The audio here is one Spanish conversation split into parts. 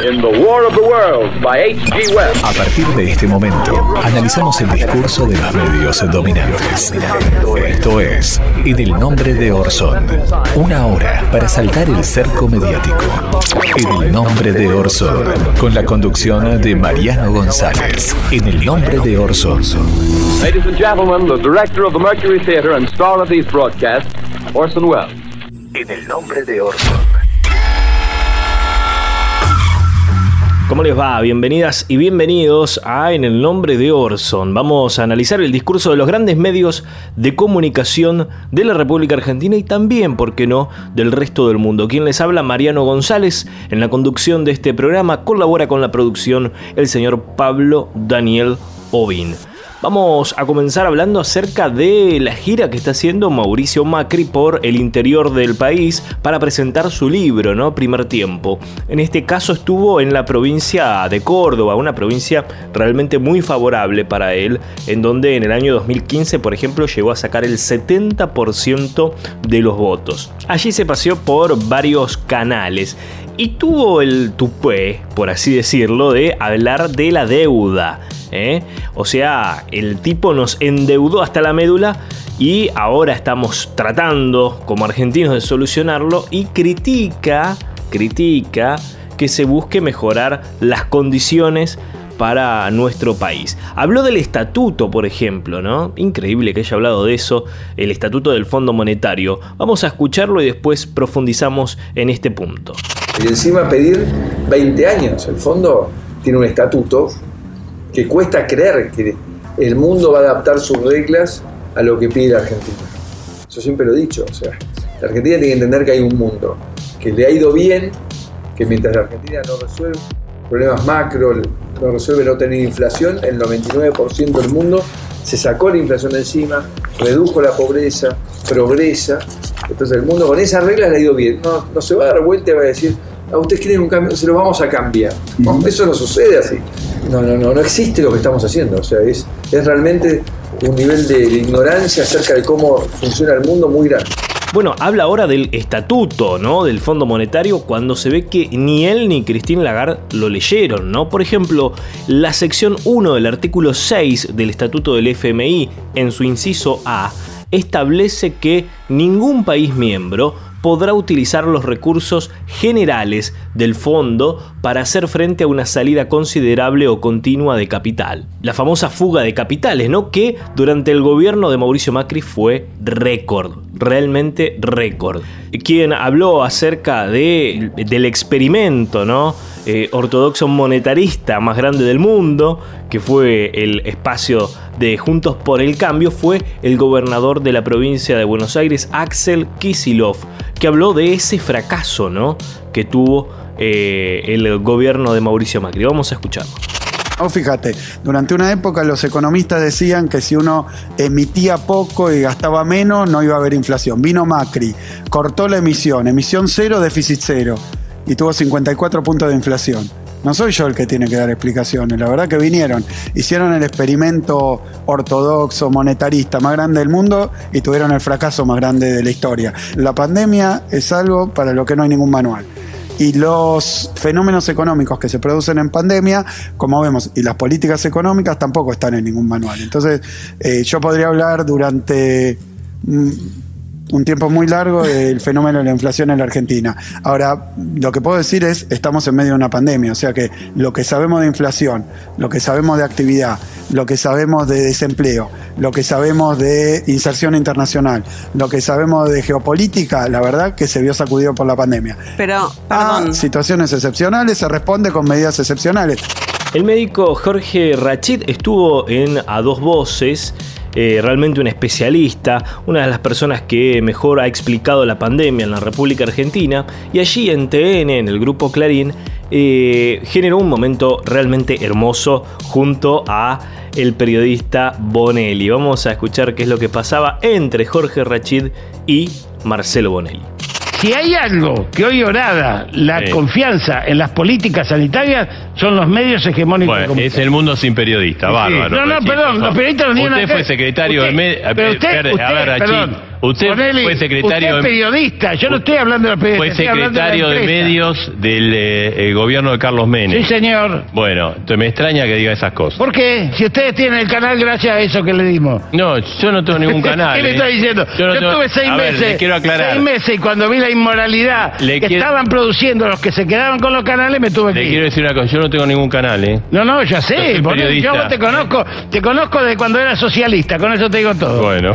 in The War of the Worlds by H.G. Wells. A partir de este momento, analizamos el discurso de los medios dominantes. Esto es En el nombre de Orson. Una hora para saltar el cerco mediático. En el nombre de Orson. Con la conducción de Mariano González. En el nombre de Orson. Ladies and gentlemen, the director of the Mercury Theater and star of these broadcasts, Orson Welles. En el nombre de Orson. ¿Cómo les va? Bienvenidas y bienvenidos a En el nombre de Orson. Vamos a analizar el discurso de los grandes medios de comunicación de la República Argentina y también, ¿por qué no?, del resto del mundo. Quien les habla, Mariano González. En la conducción de este programa colabora con la producción el señor Pablo Daniel Ovin. Vamos a comenzar hablando acerca de la gira que está haciendo Mauricio Macri por el interior del país para presentar su libro, ¿no? Primer tiempo. En este caso estuvo en la provincia de Córdoba, una provincia realmente muy favorable para él, en donde en el año 2015, por ejemplo, llegó a sacar el 70% de los votos. Allí se paseó por varios canales y tuvo el tupé, por así decirlo, de hablar de la deuda. ¿eh? O sea, el tipo nos endeudó hasta la médula y ahora estamos tratando como argentinos de solucionarlo y critica, critica que se busque mejorar las condiciones para nuestro país. Habló del estatuto, por ejemplo, ¿no? Increíble que haya hablado de eso, el estatuto del Fondo Monetario. Vamos a escucharlo y después profundizamos en este punto. Y encima pedir 20 años. El fondo tiene un estatuto que cuesta creer que el mundo va a adaptar sus reglas a lo que pide la Argentina. Yo siempre lo he dicho, o sea, la Argentina tiene que entender que hay un mundo que le ha ido bien, que mientras la Argentina no resuelve problemas macro, no resuelve no tener inflación, el 99% del mundo se sacó la inflación de encima, redujo la pobreza, progresa. Entonces el mundo con esas reglas le ha ido bien. No, no se va a dar vuelta y va a decir, a ustedes quieren un cambio, se lo vamos a cambiar. No, eso no sucede así. No, no, no, no existe lo que estamos haciendo. O sea, es, es realmente un nivel de, de ignorancia acerca de cómo funciona el mundo muy grande. Bueno, habla ahora del estatuto, ¿no? Del Fondo Monetario cuando se ve que ni él ni Christine Lagarde lo leyeron, ¿no? Por ejemplo, la sección 1 del artículo 6 del estatuto del FMI, en su inciso A, establece que ningún país miembro podrá utilizar los recursos generales del fondo para hacer frente a una salida considerable o continua de capital. La famosa fuga de capitales, ¿no? Que durante el gobierno de Mauricio Macri fue récord, realmente récord. Quien habló acerca de, del experimento, ¿no? Eh, ortodoxo monetarista más grande del mundo, que fue el espacio de Juntos por el Cambio, fue el gobernador de la provincia de Buenos Aires, Axel Kisilov, que habló de ese fracaso ¿no? que tuvo eh, el gobierno de Mauricio Macri. Vamos a escucharlo. Oh, fíjate, durante una época los economistas decían que si uno emitía poco y gastaba menos, no iba a haber inflación. Vino Macri, cortó la emisión, emisión cero, déficit cero, y tuvo 54 puntos de inflación. No soy yo el que tiene que dar explicaciones, la verdad que vinieron, hicieron el experimento ortodoxo, monetarista más grande del mundo y tuvieron el fracaso más grande de la historia. La pandemia es algo para lo que no hay ningún manual y los fenómenos económicos que se producen en pandemia, como vemos, y las políticas económicas tampoco están en ningún manual. Entonces, eh, yo podría hablar durante mm, un tiempo muy largo del fenómeno de la inflación en la Argentina. Ahora, lo que puedo decir es, estamos en medio de una pandemia, o sea que lo que sabemos de inflación, lo que sabemos de actividad, lo que sabemos de desempleo, lo que sabemos de inserción internacional, lo que sabemos de geopolítica, la verdad que se vio sacudido por la pandemia. Pero, A perdón. situaciones excepcionales se responde con medidas excepcionales. El médico Jorge Rachid estuvo en A Dos Voces, eh, realmente un especialista, una de las personas que mejor ha explicado la pandemia en la República Argentina, y allí en TN, en el grupo Clarín, eh, generó un momento realmente hermoso junto a el periodista Bonelli. Vamos a escuchar qué es lo que pasaba entre Jorge Rachid y Marcelo Bonelli. si hay algo que hoy orada la Sí. confianza en las políticas sanitarias, son los medios hegemónicos. Bueno, es el mundo sin periodista, bárbaro. No, no, perdón, los periodistas no tienen Usted fue ver. secretario Usted- de medio. pero usted- a ver, perdón, usted ponele- fue secretario usted es de periodista, yo no estoy hablando de los periodistas. Fue secretario de, medios del eh, eh, gobierno de Carlos Menem. Sí, señor. Bueno, me extraña que diga esas cosas. ¿Por qué? Si ustedes tienen el canal gracias a eso que le dimos. No, yo no tengo ningún canal. ¿Qué eh. está diciendo? Yo, Yo, no tengo- estuve seis A ver, meses. le quiero aclarar. Seis meses y cuando vi la inmoralidad Le que quiero- estaban produciendo los que se quedaron con los canales, me tuve que Le quiero decir una cosa, yo no tengo ningún canal, ¿eh? No, no, ya Yo sé. periodista. yo te conozco, te conozco de cuando era socialista, con eso te digo todo. Bueno,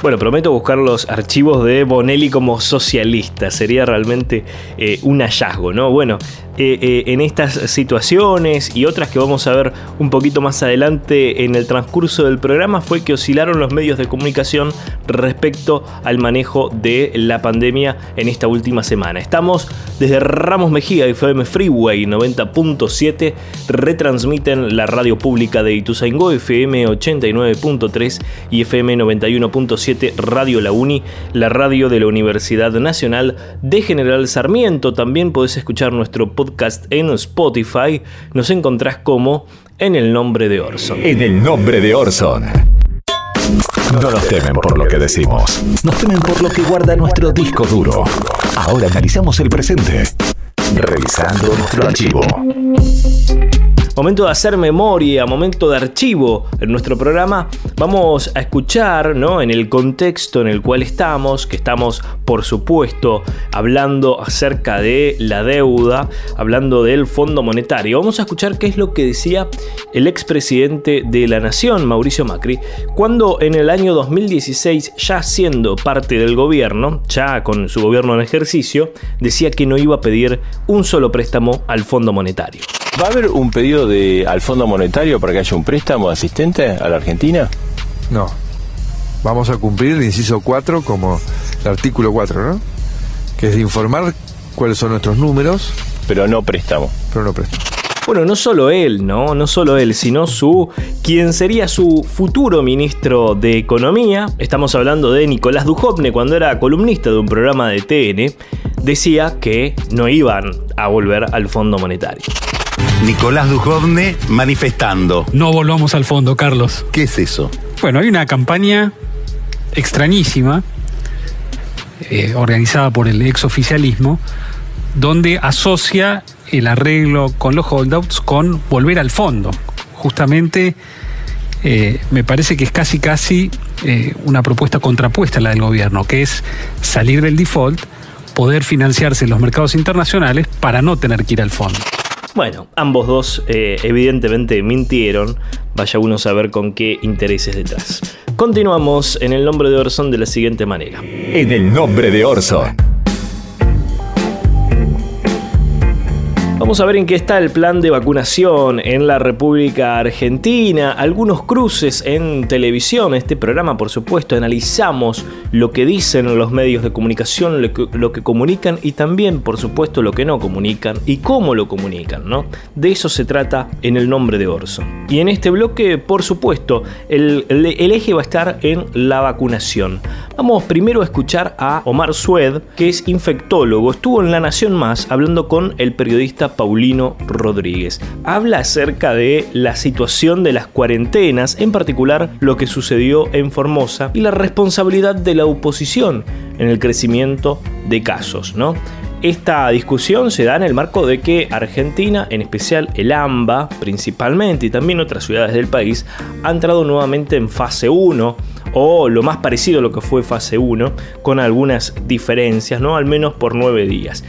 Bueno, prometo buscar los archivos de Bonelli como socialista. Sería realmente eh, un hallazgo, ¿no? Bueno, eh, eh, en estas situaciones y otras que vamos a ver un poquito más adelante en el transcurso del programa fue que oscilaron los medios de comunicación respecto al manejo de la pandemia en esta última semana. Estamos desde Ramos Mejía, FM Freeway 90.7, retransmiten la radio pública de Ituzaingó, FM 89.3 y FM 91.7, Radio La Uni, la radio de la Universidad Nacional de General Sarmiento. También podés escuchar nuestro podcast en Spotify. Nos encontrás como en el nombre de Orson. En el nombre de Orson. No nos temen por lo que decimos, nos temen por lo que guarda nuestro disco duro. Ahora analizamos el presente, revisando nuestro archivo. Momento de hacer memoria, momento de archivo en nuestro programa. Vamos a escuchar, ¿no? En el contexto en el cual estamos, que estamos, por supuesto, hablando acerca de la deuda, hablando del Fondo Monetario. Vamos a escuchar qué es lo que decía el expresidente de la Nación, Mauricio Macri, cuando en el año 2016, ya siendo parte del gobierno, ya con su gobierno en ejercicio, decía que no iba a pedir un solo préstamo al Fondo Monetario. ¿Va a haber un pedido de, al Fondo Monetario para que haya un préstamo asistente a la Argentina? No. Vamos a cumplir el inciso 4 como el artículo 4, ¿no? Que es de informar cuáles son nuestros números, Pero no préstamo. pero no préstamo. Bueno, no solo él, ¿no? No solo él, sino su. quien sería su futuro ministro de Economía. Estamos hablando de Nicolás Dujovne, cuando era columnista de un programa de TN, decía que no iban a volver al Fondo Monetario. Nicolás Dujovne manifestando. No volvamos al fondo, Carlos. ¿Qué es eso? Bueno, hay una campaña extrañísima eh, organizada por el exoficialismo donde asocia el arreglo con los holdouts con volver al fondo. Justamente eh, me parece que es casi casi eh, una propuesta contrapuesta a la del gobierno, que es salir del default, poder financiarse en los mercados internacionales para no tener que ir al fondo. Bueno, ambos dos eh, evidentemente mintieron. Vaya uno a saber con qué intereses detrás. Continuamos en el nombre de Orson de la siguiente manera. En el nombre de Orson. Vamos a ver en qué está el plan de vacunación en la República Argentina, algunos cruces en televisión, este programa por supuesto analizamos lo que dicen los medios de comunicación, lo que, comunican y también por supuesto lo que no comunican y cómo lo comunican, ¿no? De eso se trata en el nombre de Orson. Y en este bloque por supuesto el eje va a estar en la vacunación. Vamos primero a escuchar a Omar Sued, que es infectólogo, estuvo en La Nación Más hablando con el periodista Paulino Rodríguez. Habla acerca de la situación de las cuarentenas, en particular lo que sucedió en Formosa y la responsabilidad de la oposición en el crecimiento de casos, ¿no? Esta discusión se da en el marco de que Argentina, en especial el AMBA principalmente y también otras ciudades del país, ha entrado nuevamente en fase 1 o lo más parecido a lo que fue fase 1 con algunas diferencias, ¿no? Al menos por nueve días.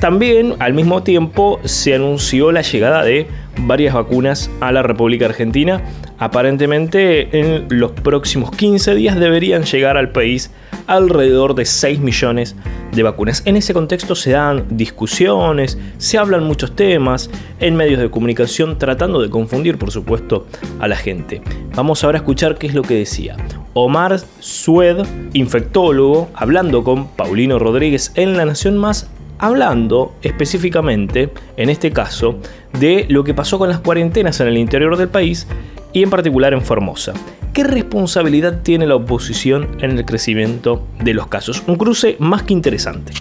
También al mismo tiempo se anunció la llegada de varias vacunas a la República Argentina. Aparentemente en los próximos 15 días deberían llegar al país alrededor de 6 millones de vacunas. En ese contexto se dan discusiones, se hablan muchos temas en medios de comunicación tratando de confundir por supuesto a la gente. Vamos ahora a escuchar qué es lo que decía. Omar Sued, infectólogo, hablando con Paulino Rodríguez en La Nación Más, hablando específicamente, en este caso, de lo que pasó con las cuarentenas en el interior del país y en particular en Formosa. ¿Qué responsabilidad tiene la oposición en el crecimiento de los casos? Un cruce más que interesante.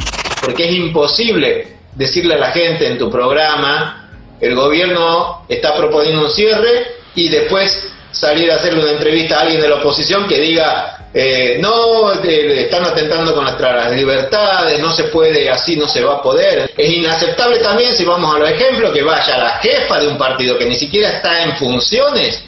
Porque es imposible decirle a la gente en tu programa, el gobierno está proponiendo un cierre y después salir a hacerle una entrevista a alguien de la oposición que diga, eh, no, están atentando con nuestras libertades, no se puede, así no se va a poder. Es inaceptable también, si vamos a los ejemplos, que vaya la jefa de un partido que ni siquiera está en funciones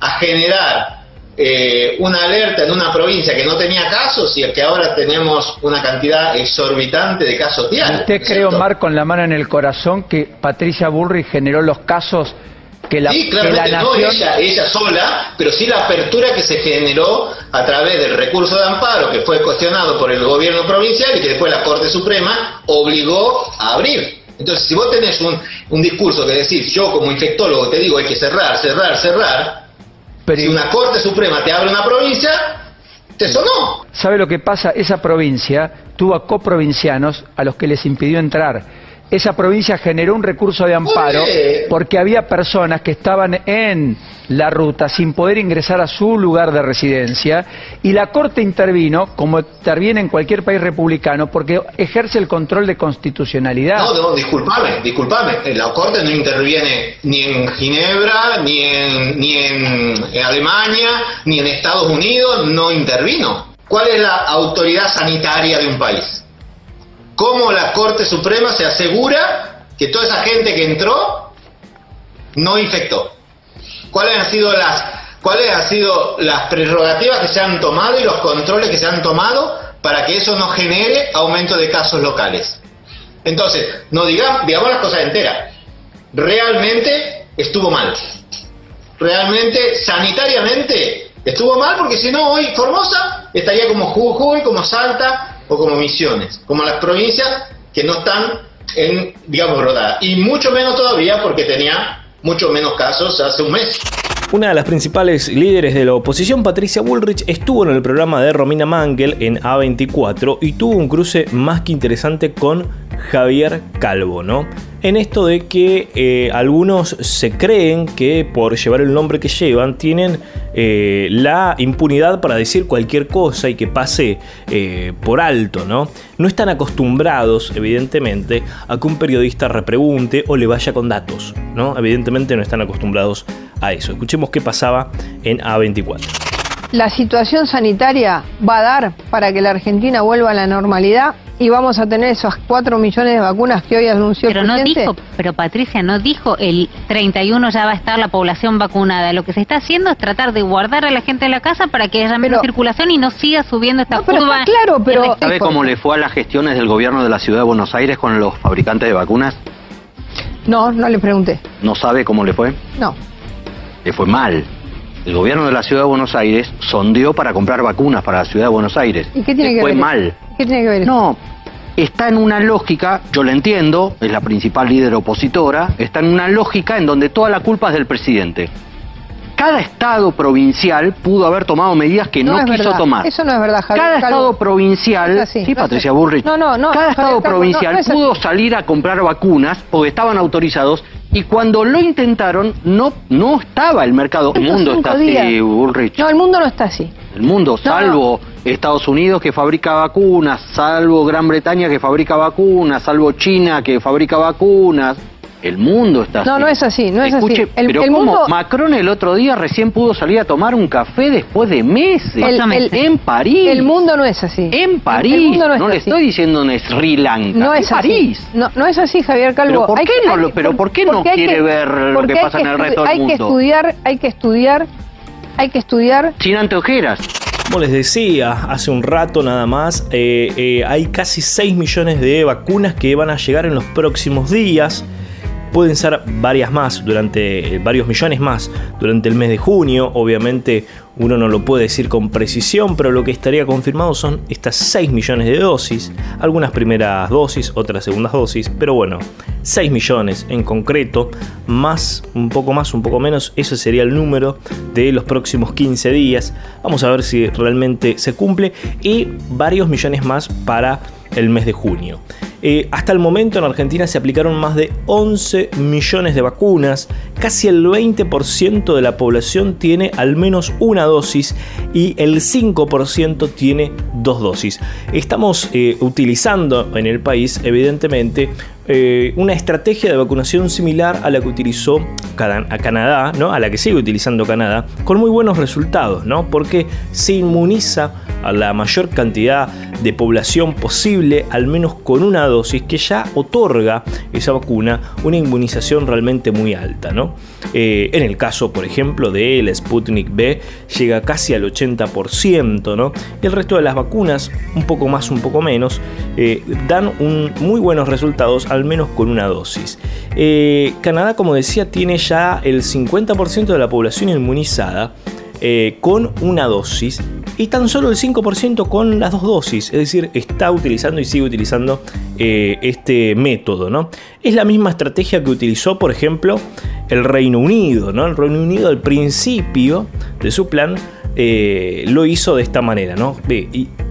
a generar eh, una alerta en una provincia que no tenía casos y el que ahora tenemos una cantidad exorbitante de casos diarios. ¿Usted cree, Omar, con la mano en el corazón, que Patricia Bullrich generó los casos que la, sí, que claramente la no nación... ella, ella sola, pero sí la apertura que se generó a través del recurso de amparo que fue cuestionado por el gobierno provincial y que después la Corte Suprema obligó a abrir. Entonces, si vos tenés un, un discurso que decís, yo como infectólogo te digo hay que cerrar, cerrar, cerrar, Pero- si una Corte Suprema te abre una provincia, te sonó. ¿Sabe lo que pasa? Esa provincia tuvo a coprovincianos a los que les impidió entrar. Esa provincia generó un recurso de amparo porque había personas que estaban en la ruta sin poder ingresar a su lugar de residencia y la Corte intervino, como interviene en cualquier país republicano, porque ejerce el control de constitucionalidad. No, no, disculpame, disculpame. La Corte no interviene ni en Ginebra, ni en, ni en Alemania, ni en Estados Unidos, no intervino. ¿Cuál es la autoridad sanitaria de un país? ¿Cómo la Corte Suprema se asegura que toda esa gente que entró no infectó? ¿Cuáles han sido las, cuáles han sido las prerrogativas que se han tomado y los controles que se han tomado para que eso no genere aumento de casos locales? Entonces, no digamos, digamos las cosas enteras. Realmente estuvo mal. Realmente, sanitariamente, estuvo mal porque si no, hoy Formosa estaría como Jujuy, como Salta o como Misiones, como las provincias que no están en, digamos, rodadas. Y mucho menos todavía porque tenía mucho menos casos hace un mes. Una de las principales líderes de la oposición, Patricia Bullrich, estuvo en el programa de Romina Mangel en A24 y tuvo un cruce más que interesante con Javier Calvo, ¿no? En esto de que eh, algunos se creen que por llevar el nombre que llevan tienen eh, la impunidad para decir cualquier cosa y que pase eh, por alto, ¿no? No están acostumbrados, evidentemente, a que un periodista repregunte o le vaya con datos, ¿no? Evidentemente no están acostumbrados eso. Escuchemos qué pasaba en A24. La situación sanitaria va a dar para que la Argentina vuelva a la normalidad y vamos a tener esos 4 millones de vacunas que hoy anunció Pero el no presidente. dijo, pero Patricia no dijo el 31 ya va a estar la población vacunada. Lo que se está haciendo es tratar de guardar a la gente en la casa para que haya menos circulación y no siga subiendo esta pero curva. está claro, pero- ¿Sabe cómo le fue a las gestiones del gobierno de la ciudad de Buenos Aires con los fabricantes de vacunas? No, no le pregunté. ¿No sabe cómo le fue? No. Le fue mal. El gobierno de la ciudad de Buenos Aires sondeó para comprar vacunas para la ciudad de Buenos Aires. ¿Y qué tiene Le que fue ver? mal. ¿Qué tiene que ver? No, está en una lógica, yo la entiendo, es la principal líder opositora, está en una lógica en donde toda la culpa es del presidente. Cada estado provincial pudo haber tomado medidas que no, quiso verdad. tomar. Eso no es verdad, Javier. Cada Calvo. estado provincial, Es así, sí, no Patricia así. Bullrich, No, no, no. cada Javier estado provincial no pudo salir a comprar vacunas porque estaban autorizados y cuando lo intentaron no no estaba el mercado. El mundo está así, Bullrich. No, el mundo no está así. El mundo, salvo Estados Unidos que fabrica vacunas, salvo Gran Bretaña que fabrica vacunas, salvo China que fabrica vacunas. El mundo está así. No, no es así, no es Escuche, así. El, pero el ¿cómo? mundo, Macron el otro día recién pudo salir a tomar un café después de meses. El- el- en París. el mundo no es así. En París. El mundo no es le así. estoy diciendo en Sri Lanka. no en es París. así. No, no es así, Javier Calvo. Pero ¿por Hay qué que- no lo- pero por qué no quiere ver lo que pasa en el resto del Hay que mundo? estudiar, hay que estudiar, hay que estudiar. Sin anteojeras. Como les decía hace un rato nada más, eh, eh, hay casi 6 millones de vacunas que van a llegar en los próximos días. Pueden ser varias más durante eh, varios millones más durante el mes de junio. Obviamente uno no lo puede decir con precisión, pero lo que estaría confirmado son estas 6 millones de dosis. Algunas primeras dosis, otras segundas dosis, pero bueno, 6 millones en concreto, más, un poco más, un poco menos, ese sería el número de los próximos 15 días. Vamos a ver si realmente se cumple y varios millones más para el mes de junio. Eh, hasta el momento en Argentina se aplicaron más de 11 millones de vacunas, casi el 20% de la población tiene al menos una dosis y el 5% tiene dos dosis. Estamos eh, utilizando en el país, evidentemente, eh, una estrategia de vacunación similar a la que utilizó Canadá, ¿no? a la que sigue utilizando Canadá, con muy buenos resultados, ¿no? porque se inmuniza a la mayor cantidad de población posible, al menos con una dosis que ya otorga esa vacuna una inmunización realmente muy alta. ¿no? Eh, en el caso, por ejemplo, de el Sputnik B, llega casi al 80%, ¿no? y el resto de las vacunas, un poco más, un poco menos, eh, dan un, muy buenos resultados, al menos con una dosis. Eh, Canadá, como decía, tiene ya el 50% de la población inmunizada con una dosis y tan solo el 5% con las dos dosis, es decir, está utilizando y sigue utilizando eh, este método. ¿no? Es la misma estrategia que utilizó, por ejemplo, el Reino Unido. ¿no? El Reino Unido al principio de su plan eh, lo hizo de esta manera,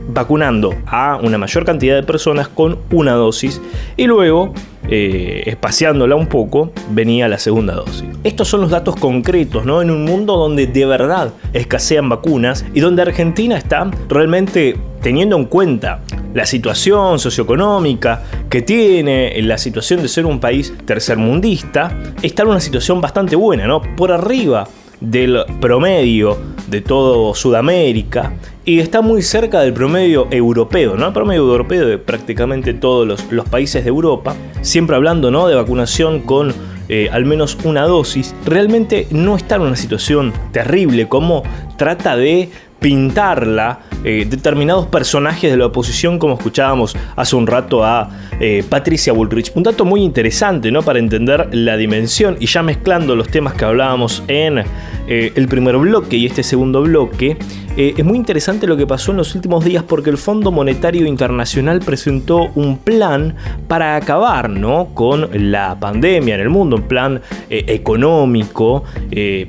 vacunando a una mayor cantidad de personas con una dosis y luego eh, espaciándola un poco, venía la segunda dosis. Estos son los datos concretos, ¿no? En un mundo donde de verdad escasean vacunas y donde Argentina está realmente teniendo en cuenta la situación socioeconómica que tiene, la situación de ser un país tercermundista, está en una situación bastante buena, ¿no? Por arriba del promedio de todo Sudamérica y está muy cerca del promedio europeo, ¿no? El promedio europeo de prácticamente todos los, países de Europa, siempre hablando ¿no? de vacunación con eh, al menos una dosis, realmente no está en una situación terrible como trata de pintarla eh, determinados personajes de la oposición, como escuchábamos hace un rato a eh, Patricia Bullrich. Un dato muy interesante ¿no? para entender la dimensión y ya mezclando los temas que hablábamos en eh, el primer bloque y este segundo bloque. es muy interesante lo que pasó en los últimos días porque el Fondo Monetario Internacional presentó un plan para acabar ¿no? con la pandemia en el mundo, un plan económico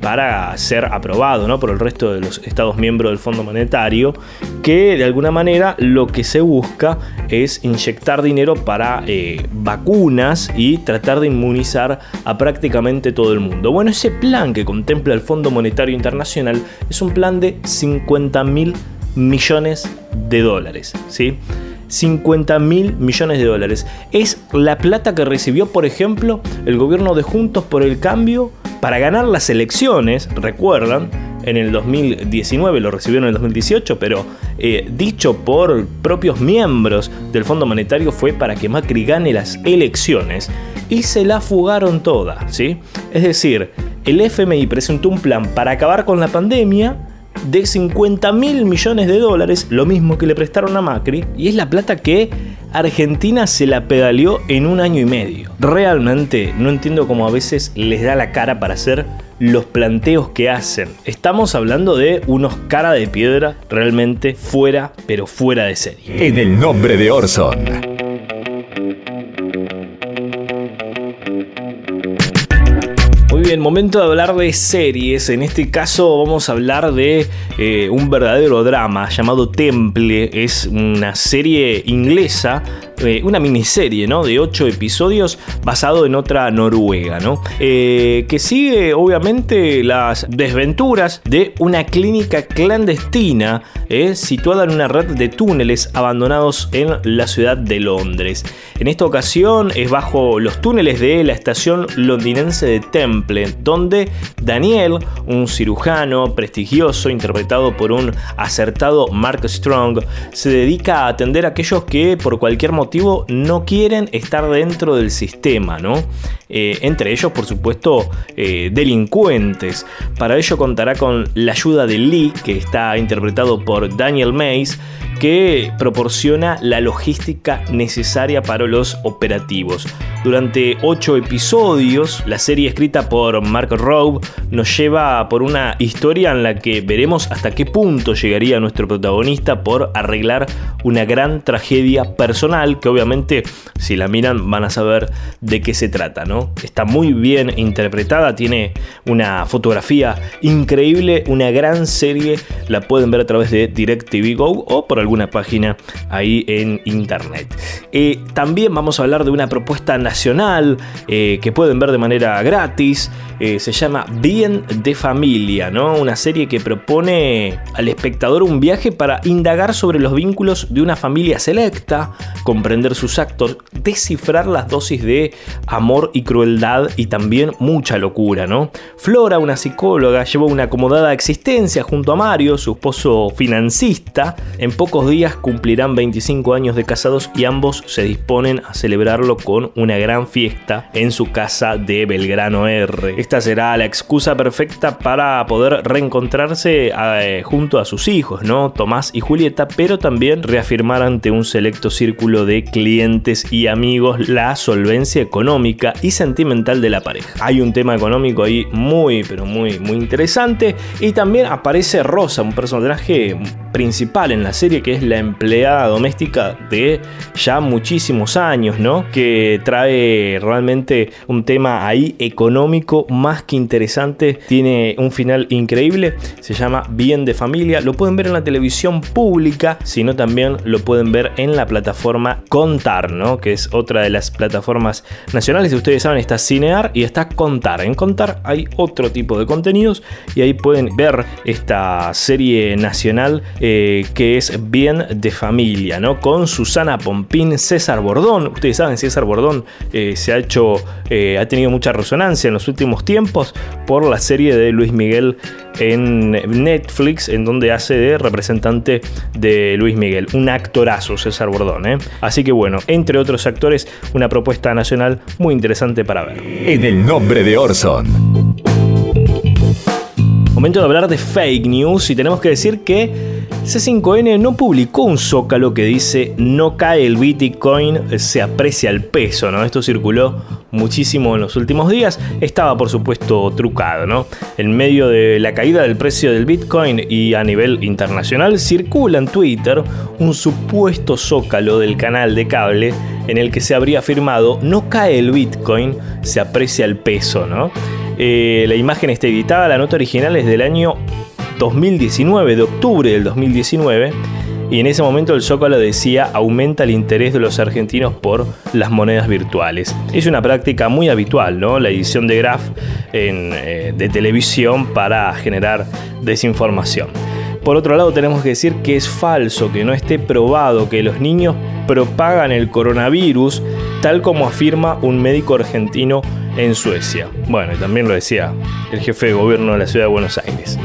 para ser aprobado ¿no? por el resto de los Estados miembros del Fondo Monetario, que de alguna manera lo que se busca es inyectar dinero para eh, vacunas y tratar de inmunizar a prácticamente todo el mundo. Bueno, ese plan que contempla el Fondo Monetario Internacional es un plan de 50 mil millones de dólares, ¿sí? 50 mil millones de dólares. Es la plata que recibió, por ejemplo, el gobierno de Juntos por el Cambio para ganar las elecciones, recuerdan, en el 2019, lo recibieron en el 2018, pero eh, dicho por propios miembros del Fondo Monetario fue para que Macri gane las elecciones y se la fugaron toda, ¿sí? Es decir, el FMI presentó un plan para acabar con la pandemia de 50 mil millones de dólares, lo mismo que le prestaron a Macri, y es la plata que Argentina se la pedaleó en un año y medio. Realmente no entiendo cómo a veces les da la cara para hacer los planteos que hacen. Estamos hablando de unos cara de piedra realmente fuera, pero fuera de serie. En el nombre de Orson. Bien, momento de hablar de series. En este caso vamos a hablar de eh, un verdadero drama llamado Temple. Es una serie inglesa eh, una miniserie ¿no? de 8 episodios basado en otra noruega, ¿no? Eh, que sigue obviamente las desventuras de una clínica clandestina eh, situada en una red de túneles abandonados en la ciudad de Londres. En esta ocasión es bajo los túneles de la estación londinense de Temple, donde Daniel, un cirujano prestigioso interpretado por un acertado Mark Strong, se dedica a atender a aquellos que por cualquier motivo no quieren estar dentro del sistema, ¿no? Eh, entre ellos, por supuesto, eh, delincuentes. Para ello contará con la ayuda de Lee, que está interpretado por Daniel Mays, que proporciona la logística necesaria para los operativos. durante ocho episodios. La serie escrita por Mark Rowe nos lleva por una historia en la que veremos hasta qué punto llegaría nuestro protagonista por arreglar una gran tragedia personal que obviamente si la miran van a saber de qué se trata, ¿no? Está muy bien interpretada, tiene una fotografía increíble, una gran serie, la pueden ver a través de DirecTV Go o por alguna página ahí en internet. Eh, también vamos a hablar de una propuesta nacional eh, que pueden ver de manera gratis. Eh, se llama Bien de Familia, ¿no? Una serie que propone al espectador un viaje para indagar sobre los vínculos de una familia selecta, comprender sus actos, descifrar las dosis de amor y crueldad y también mucha locura, ¿no? Flora, una psicóloga, llevó una acomodada existencia junto a Mario, su esposo financista. En pocos días cumplirán 25 años de casados y ambos se disponen a celebrarlo con una gran fiesta en su casa de Belgrano R. Esta será la excusa perfecta para poder reencontrarse eh, junto a sus hijos, ¿no? Tomás y Julieta, pero también reafirmar ante un selecto círculo de clientes y amigos la solvencia económica y sentimental de la pareja. Hay un tema económico ahí muy, pero muy, muy interesante y también aparece Rosa, un personaje principal en la serie que es la empleada doméstica de ya muchísimos años, ¿no? Que trae realmente un tema ahí económico más que interesante, tiene un final increíble, se llama Bien de Familia, lo pueden ver en la televisión pública, sino también lo pueden ver en la plataforma Contar, ¿no? Que es otra de las plataformas nacionales, si ustedes saben, está Cinear y está Contar. En Contar hay otro tipo de contenidos y ahí pueden ver esta serie nacional eh, que es Bien de Familia, ¿no? Con Susana Pompín, César Bordón. Ustedes saben, César Bordón eh, se ha hecho, eh, ha tenido mucha resonancia en los últimos tiempos por la serie de Luis Miguel en Netflix, en donde hace de representante de Luis Miguel. Un actorazo, César Bordón. ¿eh? Así que bueno, entre otros actores, una propuesta nacional muy interesante para ver. En el nombre de Orson. Momento de hablar de fake news y tenemos que decir que C5N no publicó un zócalo que dice no cae el Bitcoin, se aprecia el peso, ¿no? Esto circuló muchísimo en los últimos días. Estaba por supuesto trucado, ¿no? En medio de la caída del precio del Bitcoin y a nivel internacional circula en Twitter un supuesto zócalo del canal de cable en el que se habría afirmado no cae el Bitcoin, se aprecia el peso, ¿no? Eh, la imagen está editada, la nota original es del año 2019, de octubre del 2019. Y en ese momento el Zócalo decía aumenta el interés de los argentinos por las monedas virtuales. Es una práctica muy habitual, ¿no? La edición de graph eh, de televisión para generar desinformación. Por otro lado tenemos que decir que es falso, que no esté probado que los niños propagan el coronavirus, tal como afirma un médico argentino en Suecia. Bueno, y también lo decía el jefe de gobierno de la ciudad de Buenos Aires.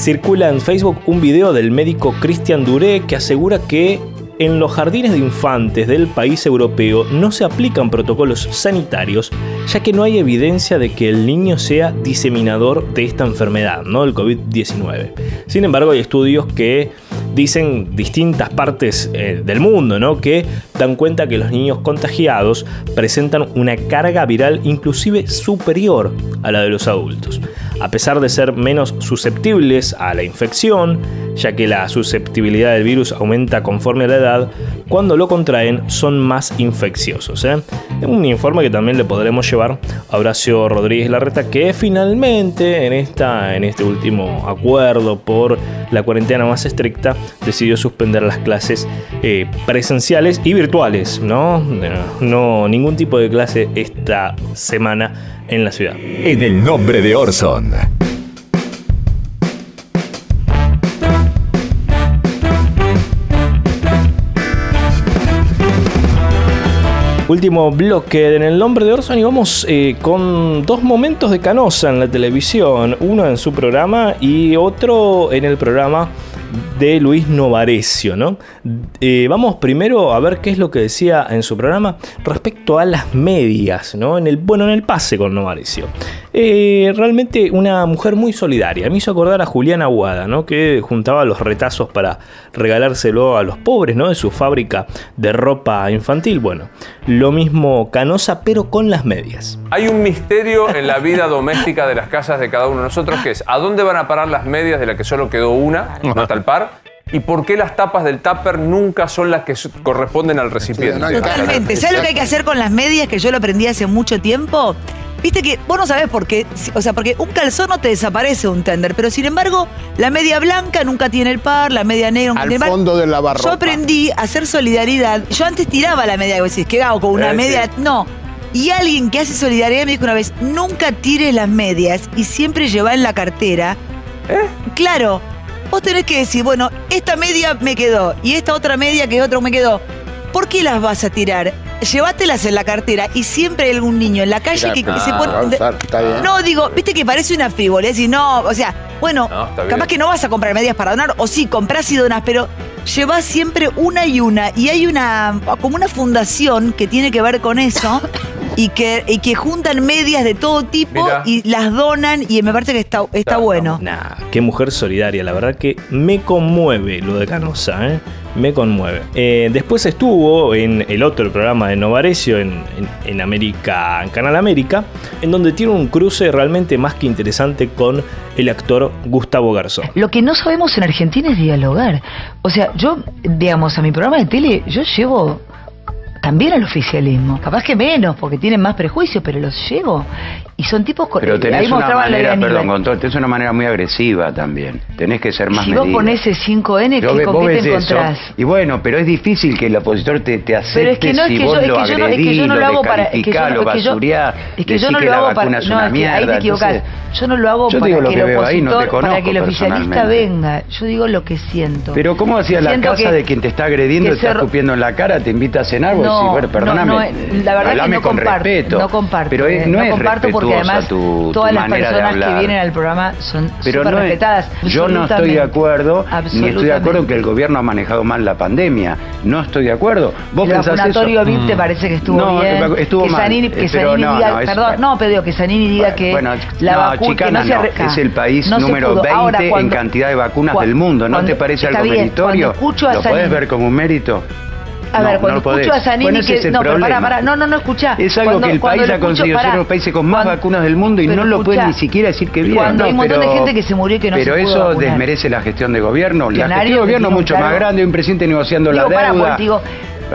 Circula en Facebook un video del médico Christian Duré que asegura que en los jardines de infantes del país europeo no se aplican protocolos sanitarios, ya que no hay evidencia de que el niño sea diseminador de esta enfermedad, ¿no? El COVID-19. Sin embargo, hay estudios que dicen distintas partes eh, del mundo, ¿no? Que dan cuenta que los niños contagiados presentan una carga viral inclusive superior a la de los adultos. A pesar de ser menos susceptibles a la infección, ya que la susceptibilidad del virus aumenta conforme a la edad, cuando lo contraen son más infecciosos. ¿eh? Un informe que también le podremos llevar a Horacio Rodríguez Larreta, que finalmente en, esta, en este último acuerdo por la cuarentena más estricta decidió suspender las clases eh, presenciales y virtuales. ¿no? no ningún tipo de clase esta semana en la ciudad. En el nombre de Orson. Último bloque en el nombre de Orson y vamos eh, con dos momentos de Canosa en la televisión, uno en su programa y otro en el programa de Luis Novarecio, ¿no? Eh, vamos primero a ver qué es lo que decía en su programa respecto a las medias, ¿no? En el, bueno, en el pase con Novarecio. Eh, realmente una mujer muy solidaria. Me hizo acordar a Juliana Aguada, ¿no? que juntaba los retazos para regalárselo a los pobres ¿no? de su fábrica de ropa infantil. Bueno, lo mismo Canosa, pero con las medias. Hay un misterio en la vida doméstica de las casas de cada uno de nosotros que es ¿a dónde van a parar las medias de la que solo quedó una, hasta el par? ¿Y por qué las tapas del tupper nunca son las que corresponden al recipiente? Totalmente. ¿Sabes lo que hay que hacer con las medias que yo lo aprendí hace mucho tiempo? Viste que vos no sabés por qué, o sea, porque un calzón no te desaparece un tender, pero sin embargo, la media blanca nunca tiene el par, la media negra nunca Al tiene el par. fondo del lavarropa. Yo aprendí a hacer solidaridad. Yo antes tiraba la media, y vos decís, ¿qué hago con una Eh, media? sí. No. Y alguien que hace solidaridad me dijo una vez, nunca tires las medias y siempre lleva en la cartera. Claro, vos tenés que decir, bueno, esta media me quedó y esta otra media que otro me quedó. ¿Por qué las vas a tirar? Llévatelas en la cartera y siempre hay algún niño en la calle que, que se está bien. No, digo, viste que parece una frivolez y no, o sea, bueno, No, capaz que no vas a comprar medias para donar, o sí, comprás y donas, pero llevas siempre una y una. Y hay una, como una fundación que tiene que ver con eso. Y que, y que juntan medias de todo tipo y las donan y me parece que está, está bueno. Nah, qué mujer solidaria, la verdad que me conmueve lo de Canosa, ¿eh? Me conmueve. Eh, después estuvo en el otro programa de Novarecio, en, en- en América, en Canal América, en donde tiene un cruce realmente más que interesante con el actor Gustavo Garzón. Lo que no sabemos en Argentina es dialogar. O sea, yo, digamos, a mi programa de tele, yo llevo también al oficialismo. Capaz que menos, porque tienen más prejuicios, pero los llevo. Y son tipos... con- Pero ahí tenés una manera, perdón, con todo, tenés una manera muy agresiva también. Tenés que ser más Si vos ponés el 5N, Yo ¿qué, ve- ¿con qué te eso, encontrás? Y bueno, pero es difícil que el opositor te, te acepte Pero es que no es si que vos yo, es lo que yo no, es que agredís, yo no lo hago para, es que yo, no- lo es que yo, basurás, es que yo no lo la hago para, no, es que ahí te equivocás. Yo no lo hago para lo que el veo ahí, no te opositor, para que el oficialista venga. Yo digo lo que siento. Pero ¿cómo hacía la casa de quien te está agrediendo, te está escupiendo en la cara, te invita a cenar? Vos No, decís, bueno, no, perdóname, no, la verdad que no con comparto, respeto. no comparto, Pero es- eh, no, no es comparto porque además tu, tu todas las personas que vienen al programa son Pero súper no es- respetadas. yo no estoy de acuerdo, ni estoy de acuerdo en que el gobierno ha manejado mal la pandemia. No estoy de acuerdo. ¿Vos el pensás eso? vacunatorio VIP te parece que estuvo No, bien. estuvo que mal, Zanini, eh, que pero Zanini no, diga, no, es- perdón, no, pero que Zanini diga que Bueno, la no, vacuna no, no, es el país no número pudo. 20 Ahora, en cantidad de vacunas del mundo. ¿No te parece algo meritorio? ¿Lo podés ver como un mérito? A No, ver, no cuando podés. escucho a Zanini Bueno, que es el no, pero para, para, no, no, no escuchá. Es algo Cuando- que el país ha conseguido ser uno de los países con más cuando- vacunas del mundo y no lo pueden escuchá, ni siquiera decir que bien. Cuando hay un No, montón de pero- gente que se murió y que no pero se pudo eso vacunar. desmerece la gestión de gobierno. La gestión de gobierno que mucho más grande, un presidente negociando Digo, la para, deuda. digo,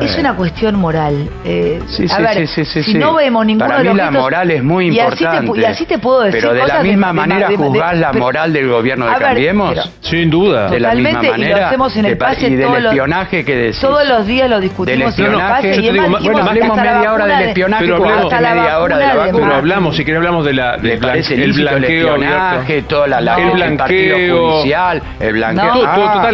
es Eh. una cuestión moral. Eh, Sí, a sí, ver, sí, sí, sí, si sí. no vemos ninguno Para de mí los la gestos- moral es muy y así te importante. y así te puedo decir Pero de la misma de- manera de- de- juzgás la pero- moral del gobierno de A ver, Cambiemos. pero- Sin duda. De la misma Totalmente, y lo manera. hacemos en el de pa- pase y del todos los- espionaje que decís. Todos los días lo Del discutimos en el espionaje. pase Yo y te digo, más, bueno, hablemos la media hora del de- espionaje Pero hablemos- la media hora de la vacuna de-. Pero hablamos, si querés hablamos de la, ¿Le del el lícito el blanqueo espionaje, toda la, la el el blanqueo partido judicial, el blanqueo?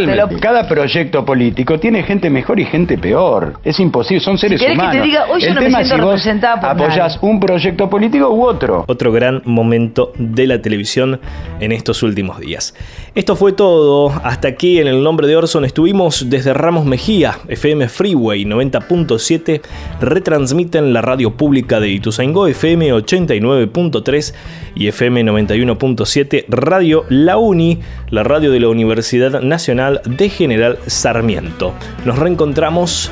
Pero cada proyecto político tiene gente mejor y gente peor. Es imposible, son seres querés que te humanos. diga, hoy yo el no me tema es siento si vos representada por apoyás un proyecto político u otro. Otro gran momento de la televisión en estos últimos días. Esto fue todo. Hasta aquí en el nombre de Orson estuvimos desde Ramos Mejía, FM Freeway 90.7, retransmiten la radio pública de Ituzaingó, FM 89.3 y FM 91.7, Radio La Uni, la radio de la Universidad Nacional de General Sarmiento. Nos reencontramos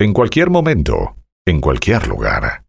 En cualquier momento, en cualquier lugar.